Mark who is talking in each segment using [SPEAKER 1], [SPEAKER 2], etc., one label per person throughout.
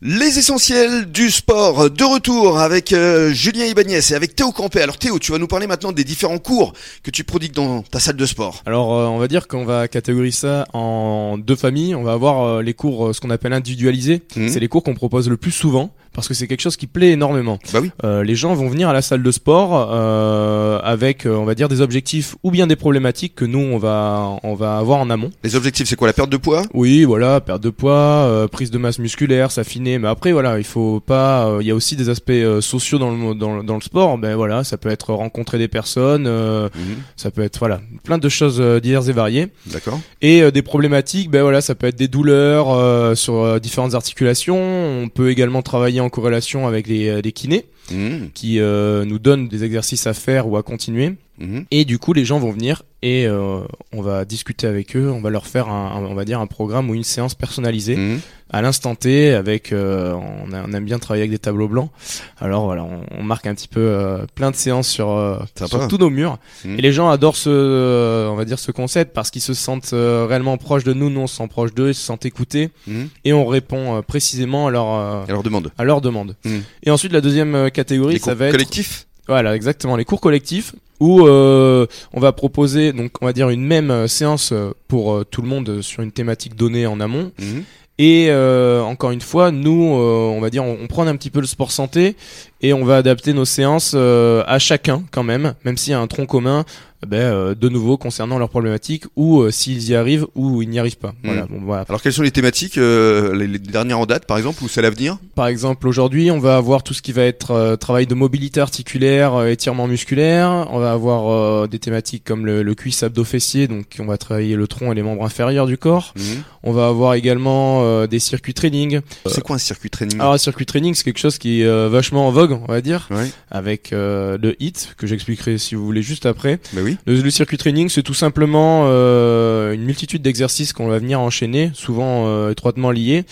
[SPEAKER 1] Les essentiels du sport, de retour avec euh, Julien Ibanez et avec Théo Campé. Alors Théo, tu vas nous parler maintenant des différents cours que tu prodigues dans ta salle de sport.
[SPEAKER 2] Alors euh, on va dire qu'on va catégoriser ça en deux familles. On va avoir euh, les cours, ce qu'on appelle individualisés.
[SPEAKER 1] Mhm.
[SPEAKER 2] C'est les cours qu'on propose le plus souvent parce que c'est quelque chose qui plaît énormément.
[SPEAKER 1] Bah oui.
[SPEAKER 2] Euh, les gens vont venir à la salle de sport euh, avec, euh, on va dire, des objectifs ou bien des problématiques que nous on va on va avoir en amont.
[SPEAKER 1] Les objectifs, c'est quoi La perte de poids?
[SPEAKER 2] Oui, voilà, perte de poids, euh, prise de masse musculaire, s'affiner. Mais après, voilà, il faut pas. Il y a aussi des aspects sociaux dans le dans, dans le sport. Ben voilà, ça peut être rencontrer des personnes, euh, ça peut être voilà, plein de choses diverses et variées.
[SPEAKER 1] D'accord.
[SPEAKER 2] Et des problématiques, ben voilà, ça peut être des douleurs sur différentes articulations. On peut également travailler en corrélation avec les, euh, les kinés
[SPEAKER 1] Mhm.
[SPEAKER 2] qui euh, nous donnent des exercices à faire ou à continuer.
[SPEAKER 1] Mhm.
[SPEAKER 2] Et du coup, les gens vont venir et euh, on va discuter avec eux. On va leur faire un, un- on va dire un programme ou une séance personnalisée
[SPEAKER 1] Mhm.
[SPEAKER 2] à l'instant T avec. euh, on, a- on aime bien travailler avec des tableaux blancs. Alors voilà, on, on marque un petit peu euh, plein de séances sur, euh, sur tous nos murs.
[SPEAKER 1] Mhm.
[SPEAKER 2] Et les gens adorent ce, euh, on va dire ce concept parce qu'ils se sentent réellement proches de nous. Nous, on se sent proches d'eux, ils se sentent écoutés et on répond précisément à leur euh,
[SPEAKER 1] Alors demande.
[SPEAKER 2] à leurs demandes.
[SPEAKER 1] Mhm.
[SPEAKER 2] Et ensuite, la deuxième catégorie,
[SPEAKER 1] Les
[SPEAKER 2] ça va être
[SPEAKER 1] collectifs?
[SPEAKER 2] Voilà, exactement, les cours collectifs où euh, on va proposer donc on va dire une même euh, séance euh, pour euh, tout le monde sur une thématique donnée en amont.
[SPEAKER 1] Mhm.
[SPEAKER 2] Et euh, encore une fois, nous, on va dire, on, on prend un petit peu le sport santé et on va adapter nos séances à chacun quand même, même s'il y a un tronc commun. Ben, euh, de nouveau concernant leurs problématiques ou euh, s'ils y arrivent ou ils n'y arrivent pas. Voilà, bon, voilà.
[SPEAKER 1] Alors quelles sont les thématiques euh, les, les dernières en date par exemple ou celles à venir?
[SPEAKER 2] Par exemple, aujourd'hui, on va avoir tout ce qui va être euh, travail de mobilité articulaire, euh, étirement musculaire. On va avoir euh, des thématiques comme le, le cuisse abdo-fessier, donc on va travailler le tronc et les membres inférieurs du corps.
[SPEAKER 1] Mhm.
[SPEAKER 2] On va avoir également euh, des circuits training.
[SPEAKER 1] C'est quoi un circuit training?
[SPEAKER 2] Alors, un circuit training, c'est quelque chose qui est euh, vachement en vogue, on va dire,
[SPEAKER 1] Ouais.
[SPEAKER 2] avec euh, le HIT, que j'expliquerai si vous voulez juste après.
[SPEAKER 1] Bah oui.
[SPEAKER 2] Le, le circuit training, c'est tout simplement euh, une multitude d'exercices qu'on va venir enchaîner, souvent euh, étroitement liés,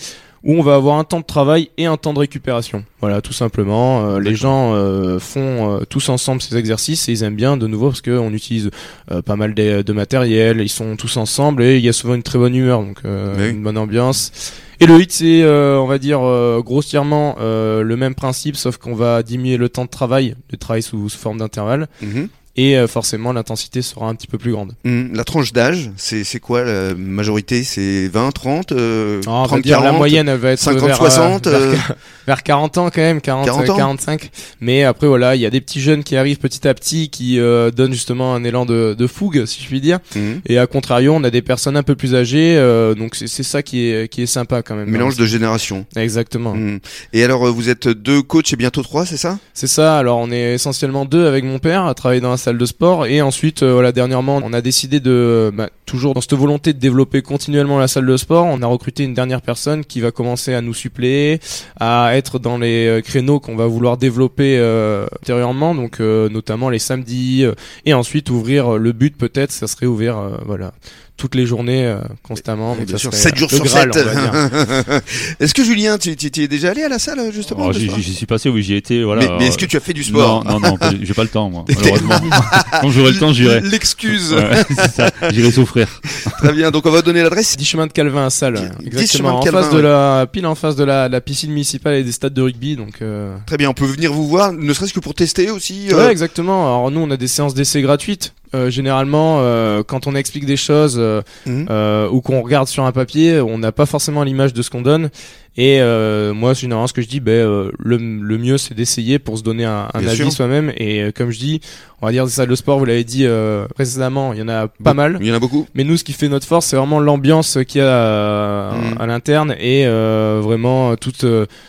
[SPEAKER 2] où on va avoir un temps de travail et un temps de récupération. Voilà, tout simplement. Euh, les gens euh, font euh, tous ensemble ces exercices et ils aiment bien de nouveau parce qu'on utilise euh, pas mal de, de matériel, ils sont tous ensemble et il y a souvent une très bonne humeur, donc euh,
[SPEAKER 1] Oui.
[SPEAKER 2] une bonne ambiance. Et le hit, c'est, euh, on va dire, euh, grossièrement euh, le même principe, sauf qu'on va diminuer le temps de travail, de travail sous, sous forme d'intervalle,
[SPEAKER 1] Mhm.
[SPEAKER 2] Et euh, forcément l'intensité sera un petit peu plus grande.
[SPEAKER 1] Mhm. La tranche d'âge, c'est quoi la majorité? C'est 20, 30, euh,
[SPEAKER 2] Non, on va
[SPEAKER 1] 30,
[SPEAKER 2] dire
[SPEAKER 1] 40
[SPEAKER 2] la moyenne elle va être
[SPEAKER 1] 50,
[SPEAKER 2] vers,
[SPEAKER 1] 60,
[SPEAKER 2] euh, vers,
[SPEAKER 1] euh,
[SPEAKER 2] vers 40 ans quand même, 40,
[SPEAKER 1] 40
[SPEAKER 2] euh,
[SPEAKER 1] ans
[SPEAKER 2] 45. Mais après voilà, il y a des petits jeunes qui arrivent petit à petit qui donnent justement un élan de, de fougue, si je puis dire.
[SPEAKER 1] Mhm.
[SPEAKER 2] Et à contrario, on a des personnes un peu plus âgées, donc c'est ça qui est qui est sympa quand même.
[SPEAKER 1] Mélange de générations.
[SPEAKER 2] Exactement.
[SPEAKER 1] Mhm. Et alors vous êtes deux coachs et bientôt trois, c'est ça?
[SPEAKER 2] C'est ça. Alors on est essentiellement deux avec mon père à travailler dans la salle de sport et ensuite euh, voilà dernièrement on a décidé de bah, toujours dans cette volonté de développer continuellement la salle de sport, on a recruté une dernière personne qui va commencer à nous suppléer, à être dans les euh, créneaux qu'on va vouloir développer euh, ultérieurement, donc euh, notamment les samedis euh, et ensuite ouvrir euh, le but peut-être ça serait ouvrir euh, voilà toutes les journées euh, constamment.
[SPEAKER 1] Et
[SPEAKER 2] Donc,
[SPEAKER 1] Bien
[SPEAKER 2] ça
[SPEAKER 1] sûr,
[SPEAKER 2] serait,
[SPEAKER 1] 7 jours sur
[SPEAKER 2] Graal,
[SPEAKER 1] 7.
[SPEAKER 2] on va dire.
[SPEAKER 1] est-ce que Julien, tu, tu, tu es déjà allé à la salle justement
[SPEAKER 3] j'y suis passé, oui, j'y ai été, voilà.
[SPEAKER 1] mais, mais est-ce
[SPEAKER 3] euh,
[SPEAKER 1] que tu as fait du sport?
[SPEAKER 3] Non, non, non, j'ai pas le temps, moi, malheureusement. Quand j'aurai le temps, j'irai.
[SPEAKER 1] L'excuse.
[SPEAKER 3] Ouais, c'est ça, j'irai souffrir.
[SPEAKER 1] Très bien, donc on va donner l'adresse.
[SPEAKER 2] 10 chemins de Calvin à salle, exactement, en face de la pile en face de la, la piscine municipale et des stades de rugby, donc. Euh...
[SPEAKER 1] Très bien, on peut venir vous voir, ne serait-ce que pour tester aussi. euh,
[SPEAKER 2] Ouais, exactement. Alors nous, on a des séances d'essai gratuites. Euh, généralement, euh, quand on explique des choses euh,
[SPEAKER 1] Mhm.
[SPEAKER 2] euh, ou qu'on regarde sur un papier, on n'a pas forcément l'image de ce qu'on donne. Et euh, moi, généralement, ce que je dis, ben, euh, le, le mieux, c'est d'essayer pour se donner un, un avis soi-même. Et euh, comme je dis, on va dire des salles de sport, vous l'avez dit euh, précédemment, il y en a pas mal.
[SPEAKER 1] Il y en a beaucoup.
[SPEAKER 2] Mais nous, ce qui fait notre force, c'est vraiment l'ambiance qu'il y a à,
[SPEAKER 1] Mhm.
[SPEAKER 2] à l'interne et euh, vraiment toute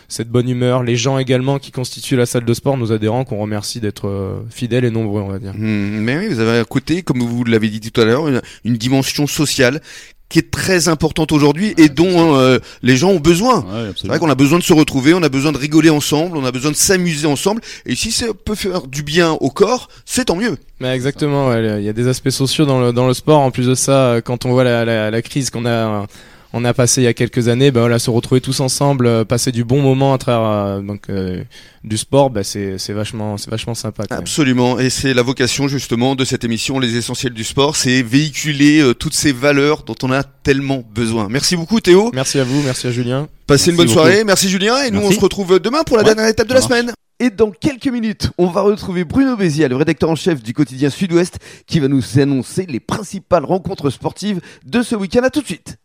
[SPEAKER 2] cette bonne humeur. Les gens également qui constituent la salle de sport, nos adhérents, qu'on remercie d'être fidèles et nombreux, on va dire.
[SPEAKER 1] Hmm, mais oui, vous avez un côté, comme vous l'avez dit tout à l'heure, une, une dimension sociale qui est très importante aujourd'hui et dont euh, les gens ont besoin.
[SPEAKER 3] Ouais,
[SPEAKER 1] C'est vrai qu'on a besoin de se retrouver, on a besoin de rigoler ensemble, on a besoin de s'amuser ensemble. Et si ça peut faire du bien au corps, c'est tant mieux.
[SPEAKER 2] Mais exactement, ouais, il y a des aspects sociaux dans le, dans le sport. En plus de ça, euh, quand on voit la, la, la crise qu'on a on a passé il y a quelques années, bah voilà, se retrouver tous ensemble, euh, passer du bon moment à travers euh, donc euh, du sport, bah c'est c'est vachement c'est vachement sympa. Quand même.
[SPEAKER 1] Absolument, et c'est la vocation justement de cette émission, les essentiels du sport, c'est véhiculer euh, toutes ces valeurs dont on a tellement besoin. Merci beaucoup Théo.
[SPEAKER 2] Merci à vous, merci à Julien.
[SPEAKER 1] Passez une bonne
[SPEAKER 3] beaucoup.
[SPEAKER 1] soirée, merci Julien, et nous on se retrouve demain pour la
[SPEAKER 3] Ouais,
[SPEAKER 1] dernière étape de la
[SPEAKER 3] marche.
[SPEAKER 1] semaine. Et dans quelques minutes, on va retrouver Bruno Bézia, le rédacteur en chef du quotidien Sud-Ouest, qui va nous annoncer les principales rencontres sportives de ce week-end. À tout de suite.